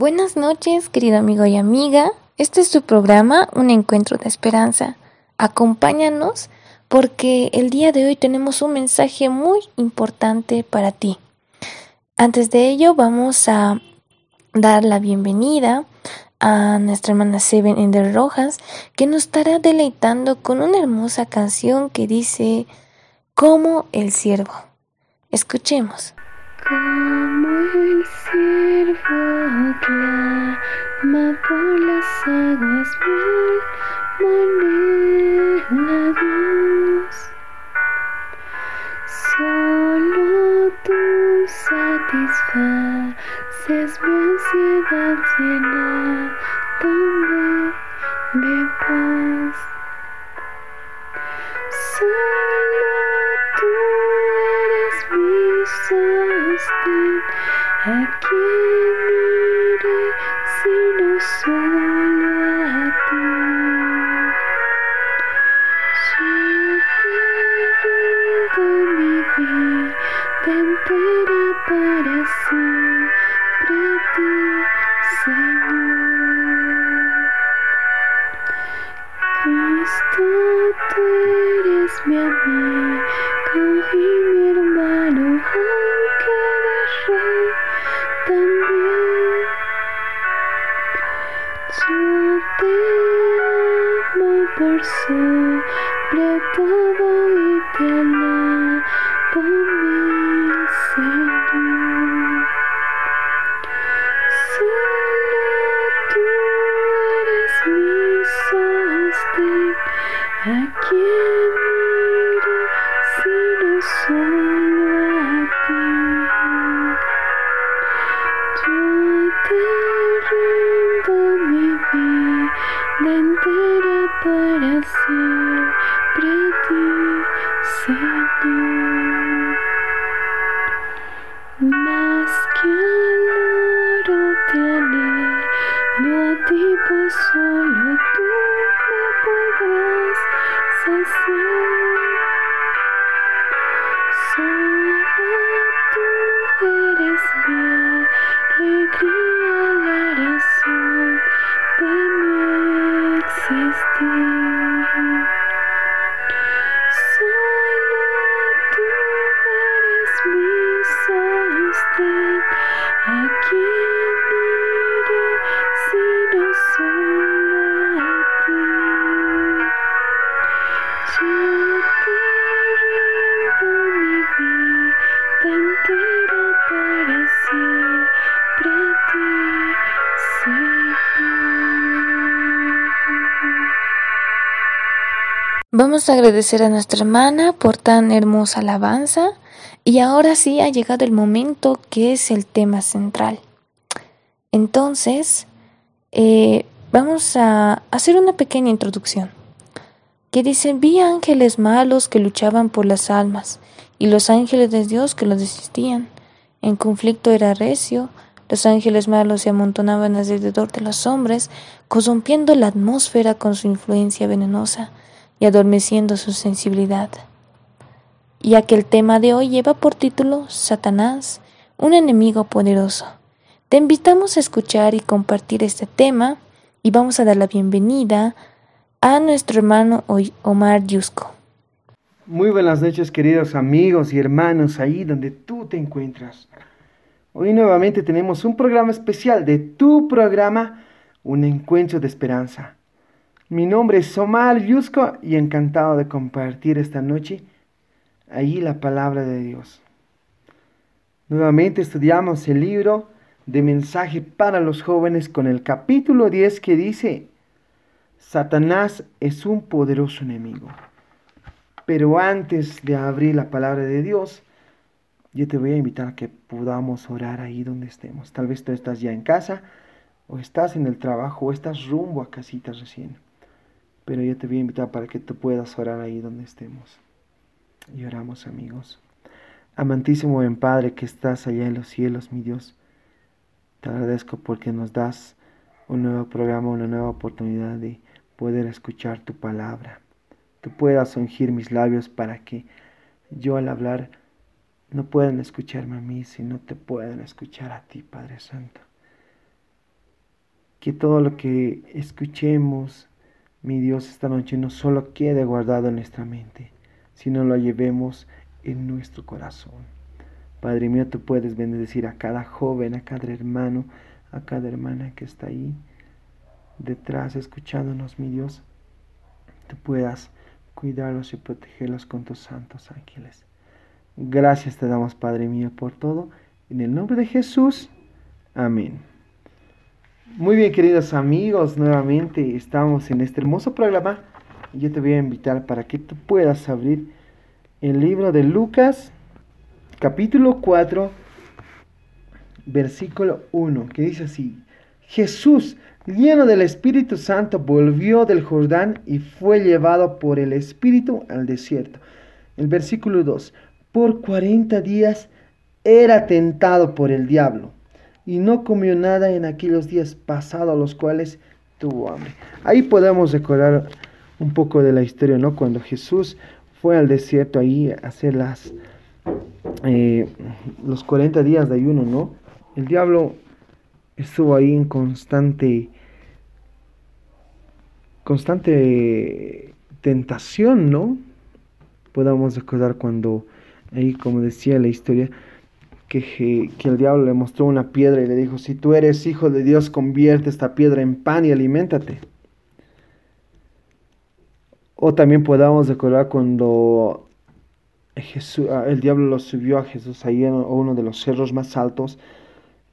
Buenas noches, querido amigo y amiga. Este es tu programa, Un Encuentro de Esperanza. Acompáñanos porque el día de hoy tenemos un mensaje muy importante para ti. Antes de ello, vamos a dar la bienvenida a nuestra hermana Seven Ender Rojas, que nos estará deleitando con una hermosa canción que dice Como el siervo. Escuchemos. Como el siervo clama por las aguas, mi maneja Dios. Solo tú satisfaces mi ansiedad llena, de paz. Solo a sobre todo y Vamos a agradecer a nuestra hermana por tan hermosa alabanza y ahora sí ha llegado el momento que es el tema central. Entonces, eh, vamos a hacer una pequeña introducción que dice, vi ángeles malos que luchaban por las almas y los ángeles de Dios que los desistían. En conflicto era recio, los ángeles malos se amontonaban alrededor de los hombres, corrompiendo la atmósfera con su influencia venenosa y adormeciendo su sensibilidad. Ya que el tema de hoy lleva por título Satanás, un enemigo poderoso. Te invitamos a escuchar y compartir este tema y vamos a dar la bienvenida a nuestro hermano Omar Yusco. Muy buenas noches queridos amigos y hermanos ahí donde tú te encuentras. Hoy nuevamente tenemos un programa especial de tu programa, Un Encuentro de Esperanza. Mi nombre es Omar Yusco y encantado de compartir esta noche ahí la palabra de Dios. Nuevamente estudiamos el libro de mensaje para los jóvenes con el capítulo 10 que dice, Satanás es un poderoso enemigo. Pero antes de abrir la palabra de Dios, yo te voy a invitar a que podamos orar ahí donde estemos. Tal vez tú estás ya en casa, o estás en el trabajo, o estás rumbo a casita recién. Pero yo te voy a invitar para que tú puedas orar ahí donde estemos. Y oramos amigos. Amantísimo buen Padre que estás allá en los cielos, mi Dios. Te agradezco porque nos das un nuevo programa, una nueva oportunidad de poder escuchar tu palabra. Tú puedas ungir mis labios para que yo al hablar no puedan escucharme a mí, sino te puedan escuchar a ti, Padre Santo. que todo lo que escuchemos, mi Dios, esta noche no solo quede guardado en nuestra mente, sino lo llevemos en nuestro corazón. Padre mío, tú puedes bendecir a cada joven, a cada hermano, a cada hermana que está ahí detrás escuchándonos, mi Dios. Tú puedas cuidarlos y protegerlos con tus santos ángeles. Gracias te damos, Padre mío, por todo. En el nombre de Jesús. Amén. Muy bien, queridos amigos, nuevamente estamos en este hermoso programa yo te voy a invitar para que tú puedas abrir el libro de Lucas, capítulo 4, versículo 1, que dice así, Jesús, lleno del Espíritu Santo, volvió del Jordán y fue llevado por el Espíritu al desierto. El versículo 2, por 40 días era tentado por el diablo y no comió nada en aquellos días pasados, los cuales tuvo hambre. Ahí podemos recordar un poco de la historia, ¿no? Cuando Jesús fue al desierto ahí a hacer las, eh, los 40 días de ayuno, ¿no? El diablo estuvo ahí en constante, constante tentación, ¿no? Podemos recordar cuando ahí, como decía la historia, que, el diablo le mostró una piedra y le dijo, si tú eres hijo de Dios, convierte esta piedra en pan y aliméntate. O también podamos recordar cuando Jesús, ah, el diablo lo subió a Jesús ahí en uno de los cerros más altos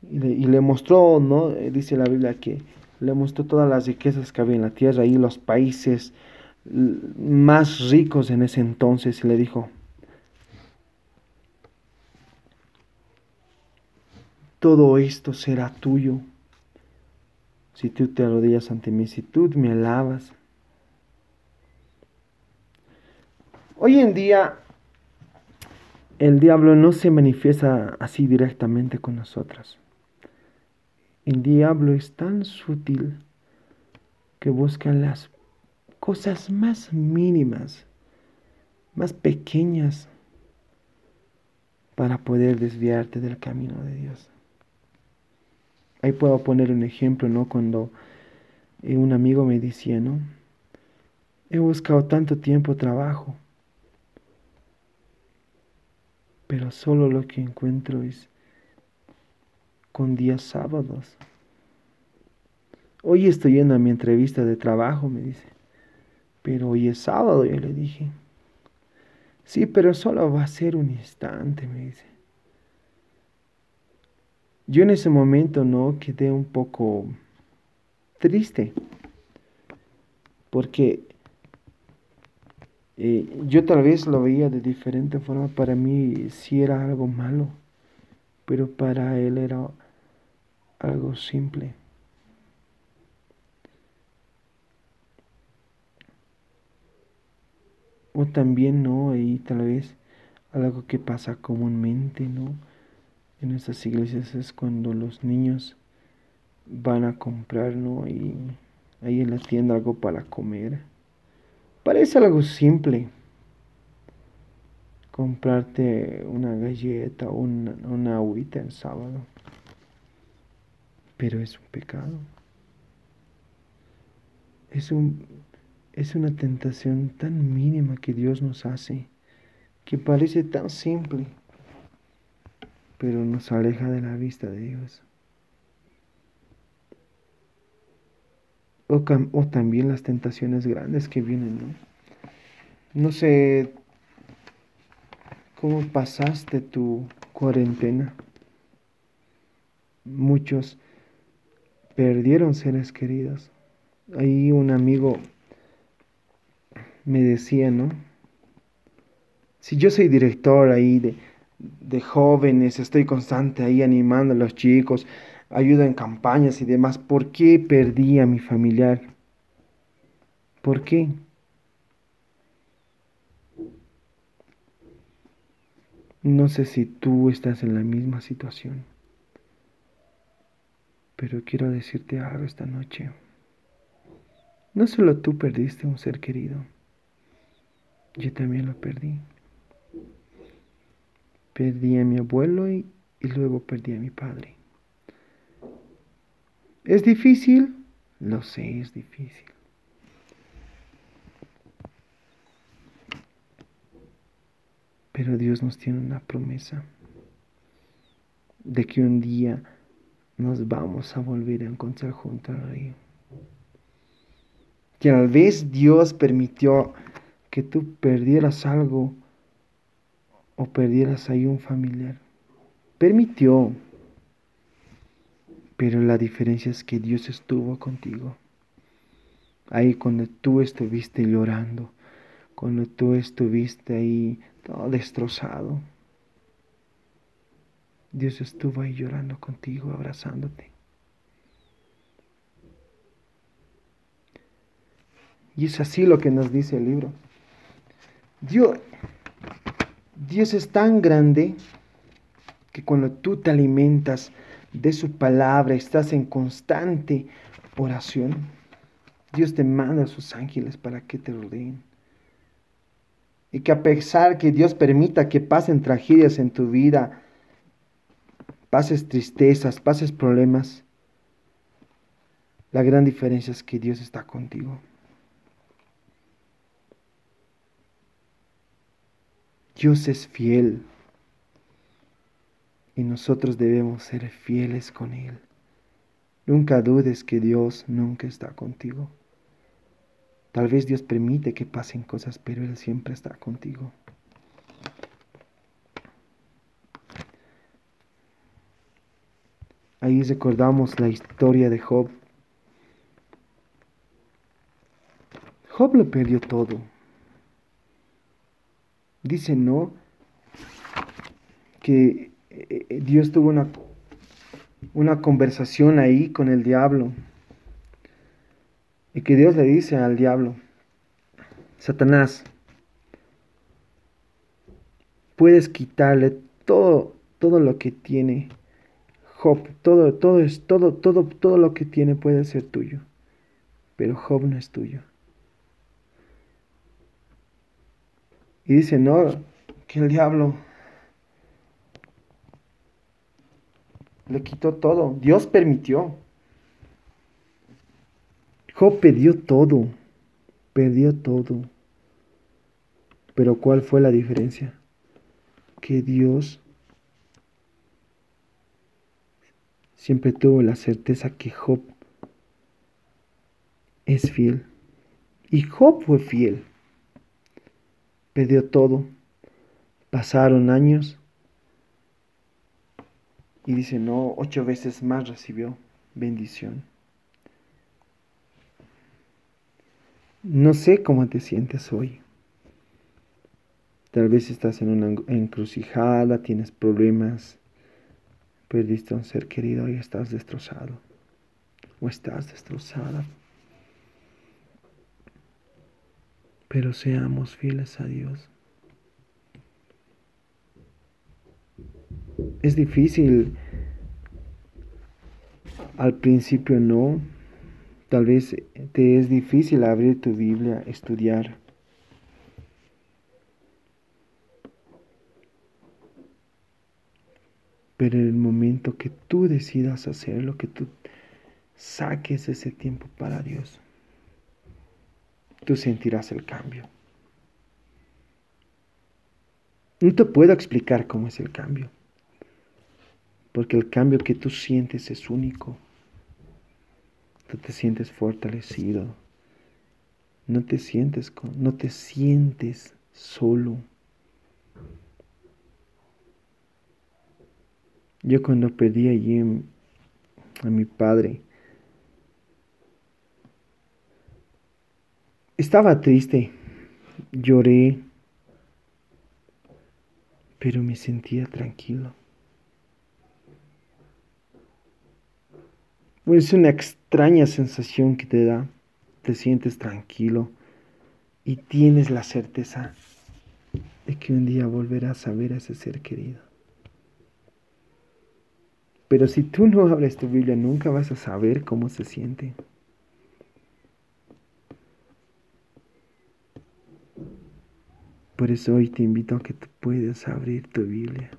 y le, mostró, ¿no? Dice la Biblia que le mostró todas las riquezas que había en la tierra y los países más ricos en ese entonces y le dijo, todo esto será tuyo. Si tú te arrodillas ante mí, si tú me alabas. Hoy en día el diablo no se manifiesta así directamente con nosotras. El diablo es tan sutil que busca las cosas más mínimas, más pequeñas, para poder desviarte del camino de Dios. Ahí puedo poner un ejemplo, ¿no? Cuando eh, un amigo me decía, ¿no? He buscado tanto tiempo trabajo, pero solo lo que encuentro es con días sábados. Hoy estoy yendo a mi entrevista de trabajo, me dice, pero hoy es sábado, yo le dije. Sí, pero solo va a ser un instante, me dice. Yo en ese momento no quedé un poco triste, porque eh, yo tal vez lo veía de diferente forma, para mí sí era algo malo, pero para él era algo simple. O también no, y tal vez algo que pasa comúnmente, ¿no? En estas iglesias es cuando los niños van a comprar, ¿no? Y ahí en la tienda algo para comer. Parece algo simple. Comprarte una galleta o una, una agüita en sábado. Pero es un pecado. Es, un, es una tentación tan mínima que Dios nos hace, que parece tan simple pero nos aleja de la vista de Dios. O, también las tentaciones grandes que vienen, ¿no? No sé cómo pasaste tu cuarentena. Muchos perdieron seres queridos. Ahí un amigo me decía, ¿no? Si yo soy director ahí de, de jóvenes, estoy constante ahí animando a los chicos, ayuda en campañas y demás. ¿Por qué perdí a mi familiar? ¿Por qué? No sé si tú estás en la misma situación, pero quiero decirte algo esta noche. No solo tú perdiste un ser querido, yo también lo perdí. Perdí a mi abuelo y, luego perdí a mi padre. ¿Es difícil? Lo sé, es difícil. Pero Dios nos tiene una promesa de que un día nos vamos a volver a encontrar junto al río. Tal vez Dios permitió que tú perdieras algo o perdieras ahí un familiar. Permitió. Pero la diferencia es que Dios estuvo contigo. Ahí cuando tú estuviste llorando, cuando tú estuviste ahí todo destrozado. Dios estuvo ahí llorando contigo, abrazándote. Y es así lo que nos dice el libro. Dios, Dios es tan grande que cuando tú te alimentas de su palabra, estás en constante oración, Dios te manda a sus ángeles para que te rodeen. Y que a pesar que Dios permita que pasen tragedias en tu vida, pases tristezas, pases problemas, la gran diferencia es que Dios está contigo. Dios es fiel y nosotros debemos ser fieles con Él. Nunca dudes que Dios nunca está contigo. Tal vez Dios permite que pasen cosas, pero Él siempre está contigo. Ahí recordamos la historia de Job. Job lo perdió todo. Dice, ¿no? Que eh, eh, Dios tuvo una, una conversación ahí con el diablo. Y que Dios le dice al diablo, Satanás, puedes quitarle todo, todo lo que tiene Job, todo, todo es, todo, todo, todo lo que tiene puede ser tuyo. Pero Job no es tuyo. Y dice, no, que el diablo le quitó todo. Dios permitió. Job perdió todo. Perdió todo. Pero ¿cuál fue la diferencia? Que Dios siempre tuvo la certeza que Job es fiel. Y Job fue fiel. Perdió todo. Pasaron años. Y dice, no, ocho veces más recibió bendición. No sé cómo te sientes hoy. Tal vez estás en una encrucijada, tienes problemas, Perdiste a un ser querido y estás destrozado. O estás destrozada. Pero seamos fieles a Dios. Es difícil. Al principio no. Tal vez te es difícil abrir tu Biblia, estudiar. Pero en el momento que tú decidas hacerlo, que tú saques ese tiempo para Dios, tú sentirás el cambio. No te puedo explicar cómo es el cambio, porque el cambio que tú sientes es único. Tú te sientes fortalecido, no te sientes, no te sientes solo. Yo cuando perdí allí a mi padre, estaba triste, lloré, pero me sentía tranquilo. es una extraña sensación que te da, te sientes tranquilo y tienes la certeza de que un día volverás a ver a ese ser querido. Pero si tú no hablas tu Biblia, nunca vas a saber cómo se siente. Por eso hoy te invito a que puedas abrir tu Biblia.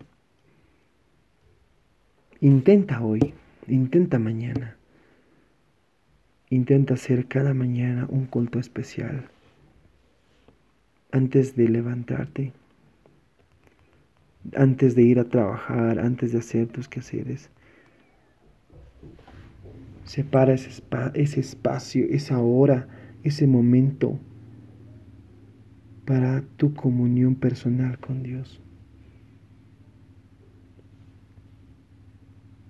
Intenta hoy, intenta mañana. Intenta hacer cada mañana un culto especial antes de levantarte, antes de ir a trabajar, antes de hacer tus quehaceres. Separa ese, ese espacio, esa hora, ese momento para tu comunión personal con Dios.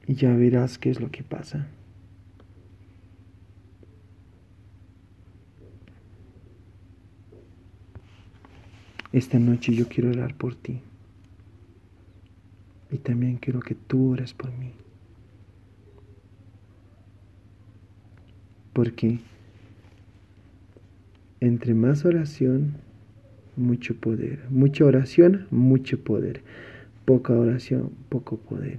Y ya verás qué es lo que pasa. Esta noche yo quiero orar por ti. Y también quiero que tú ores por mí. Porque entre más oración, mucho poder. Mucha oración, mucho poder. Poca oración, poco poder.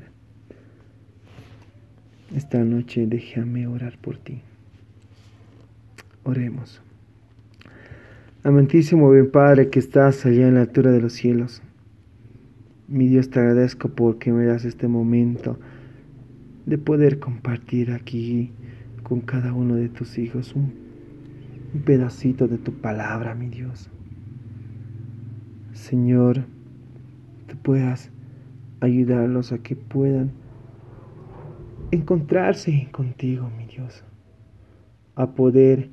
Esta noche déjame orar por ti. Oremos. Amantísimo bien Padre que estás allá en la altura de los cielos. Mi Dios te agradezco porque me das este momento de poder compartir aquí con cada uno de tus hijos un, un pedacito de tu palabra, mi Dios. Señor, tú puedas ayudarlos a que puedan encontrarse contigo, mi Dios, a poder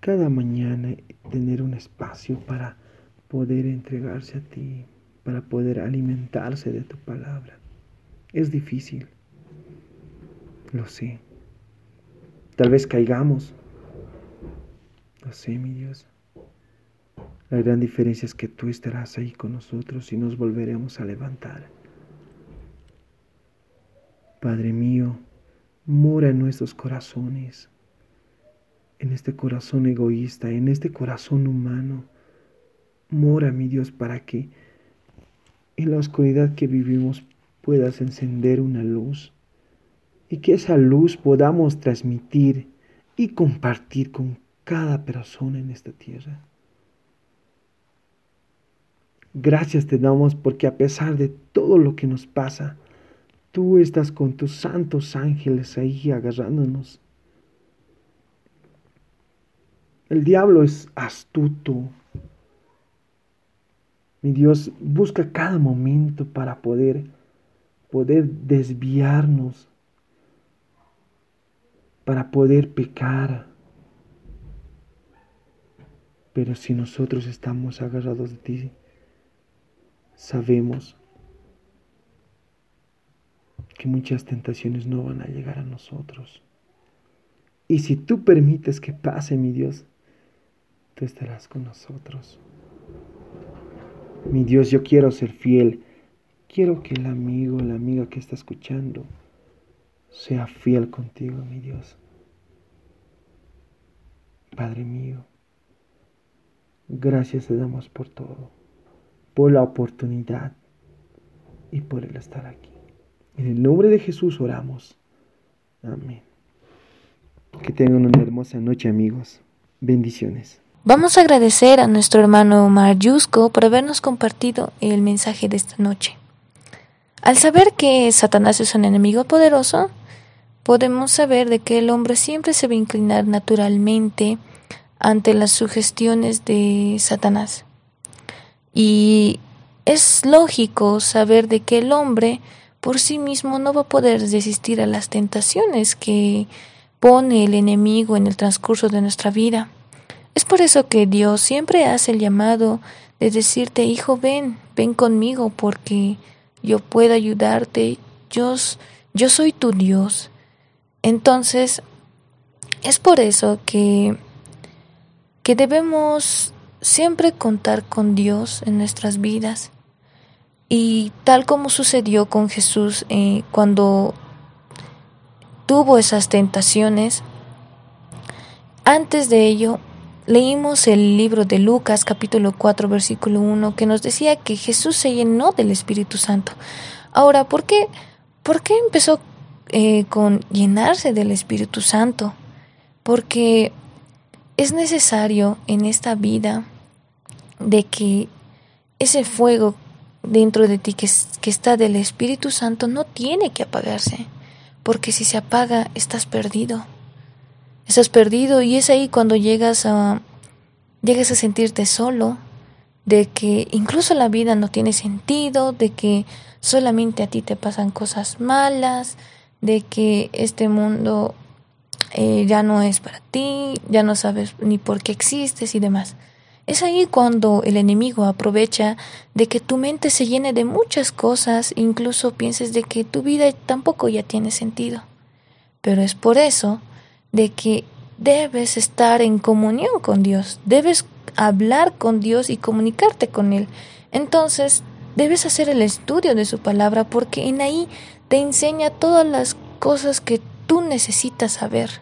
cada mañana tener un espacio para poder entregarse a ti, para poder alimentarse de tu palabra. Es difícil, lo sé. Tal vez caigamos, lo sé, mi Dios. La gran diferencia es que tú estarás ahí con nosotros y nos volveremos a levantar. Padre mío, mora en nuestros corazones en este corazón egoísta, en este corazón humano. Mora, mi Dios, para que en la oscuridad que vivimos puedas encender una luz y que esa luz podamos transmitir y compartir con cada persona en esta tierra. Gracias te damos porque a pesar de todo lo que nos pasa, tú estás con tus santos ángeles ahí agarrándonos el diablo es astuto. Mi Dios busca cada momento para poder poder desviarnos, para poder pecar. Pero si nosotros estamos agarrados de ti, sabemos que muchas tentaciones no van a llegar a nosotros. Y si tú permites que pase, mi Dios, tú estarás con nosotros. Mi Dios, yo quiero ser fiel. Quiero que el amigo, la amiga que está escuchando, sea fiel contigo, mi Dios. Padre mío, gracias te damos por todo, por la oportunidad y por el estar aquí. En el nombre de Jesús oramos. Amén. Que tengan una hermosa noche, amigos. Bendiciones. Vamos a agradecer a nuestro hermano Omar por habernos compartido el mensaje de esta noche. Al saber que Satanás es un enemigo poderoso, podemos saber de que el hombre siempre se va a inclinar naturalmente ante las sugestiones de Satanás. Y es lógico saber de que el hombre por sí mismo no va a poder resistir a las tentaciones que pone el enemigo en el transcurso de nuestra vida. Es por eso que Dios siempre hace el llamado de decirte, hijo, ven, ven conmigo porque yo puedo ayudarte, yo, yo soy tu Dios. Entonces, es por eso que, que debemos siempre contar con Dios en nuestras vidas. Y tal como sucedió con Jesús eh, cuando tuvo esas tentaciones, antes de ello Leímos el libro de Lucas capítulo 4 versículo 1 que nos decía que Jesús se llenó del Espíritu Santo. Ahora, ¿por qué, por qué empezó eh, con llenarse del Espíritu Santo? Porque es necesario en esta vida de que ese fuego dentro de ti que, que está del Espíritu Santo no tiene que apagarse, porque si se apaga estás perdido. estás perdido y es ahí cuando llegas a llegas a sentirte solo, de que incluso la vida no tiene sentido, de que solamente a ti te pasan cosas malas, de que este mundo eh, ya no es para ti, ya no sabes ni por qué existes y demás. Es ahí cuando el enemigo aprovecha de que tu mente se llene de muchas cosas, incluso pienses de que tu vida tampoco ya tiene sentido. Pero es por eso de que debes estar en comunión con Dios, debes hablar con Dios y comunicarte con Él. Entonces, debes hacer el estudio de su palabra porque en ahí te enseña todas las cosas que tú necesitas saber.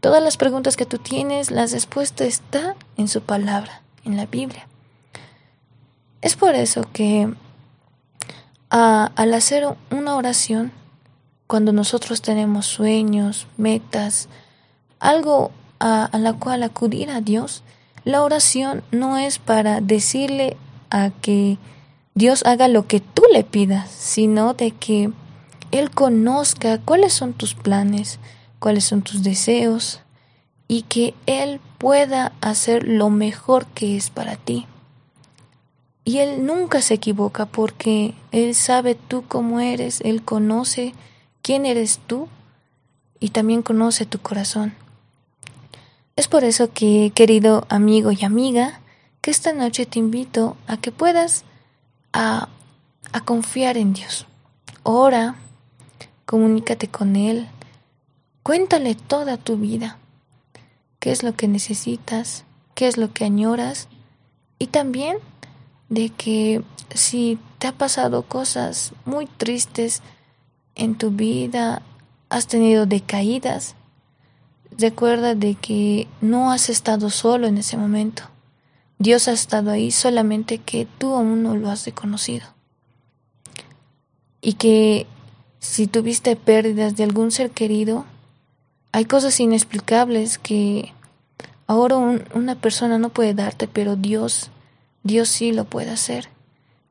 Todas las preguntas que tú tienes, la respuesta está en su palabra en la Biblia. Es por eso que al hacer una oración, cuando nosotros tenemos sueños, metas, algo a, a la cual acudir a Dios, la oración no es para decirle a que Dios haga lo que tú le pidas, sino de que Él conozca cuáles son tus planes, cuáles son tus deseos, y que Él pueda hacer lo mejor que es para ti. Y Él nunca se equivoca porque Él sabe tú cómo eres, Él conoce quién eres tú y también conoce tu corazón. Es por eso que, querido amigo y amiga, que esta noche te invito a que puedas a, a confiar en Dios. Ora, comunícate con Él, cuéntale toda tu vida qué es lo que necesitas, qué es lo que añoras y también de que si te ha pasado cosas muy tristes en tu vida, has tenido decaídas, recuerda de que no has estado solo en ese momento. Dios ha estado ahí solamente que tú aún no lo has reconocido. Y que si tuviste pérdidas de algún ser querido, hay cosas inexplicables que ahora una persona no puede darte, pero Dios, Dios sí lo puede hacer.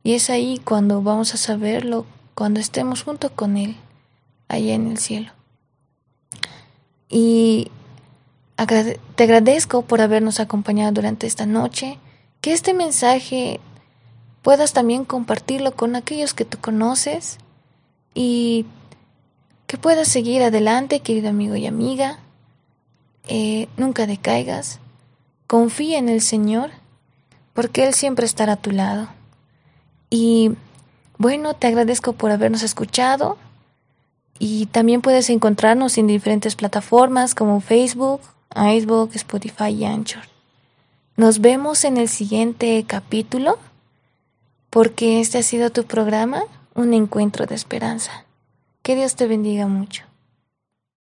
Y es ahí cuando vamos a saberlo, cuando estemos junto con Él, allá en el cielo. Y te agradezco por habernos acompañado durante esta noche, que este mensaje puedas también compartirlo con aquellos que tú conoces y que puedas seguir adelante, querido amigo y amiga. Eh, nunca decaigas. Confía en el Señor, porque Él siempre estará a tu lado. Y bueno, te agradezco por habernos escuchado. Y también puedes encontrarnos en diferentes plataformas como Facebook, iceberg Spotify y Anchor. Nos vemos en el siguiente capítulo, porque este ha sido tu programa, un encuentro de esperanza. Que Dios te bendiga mucho.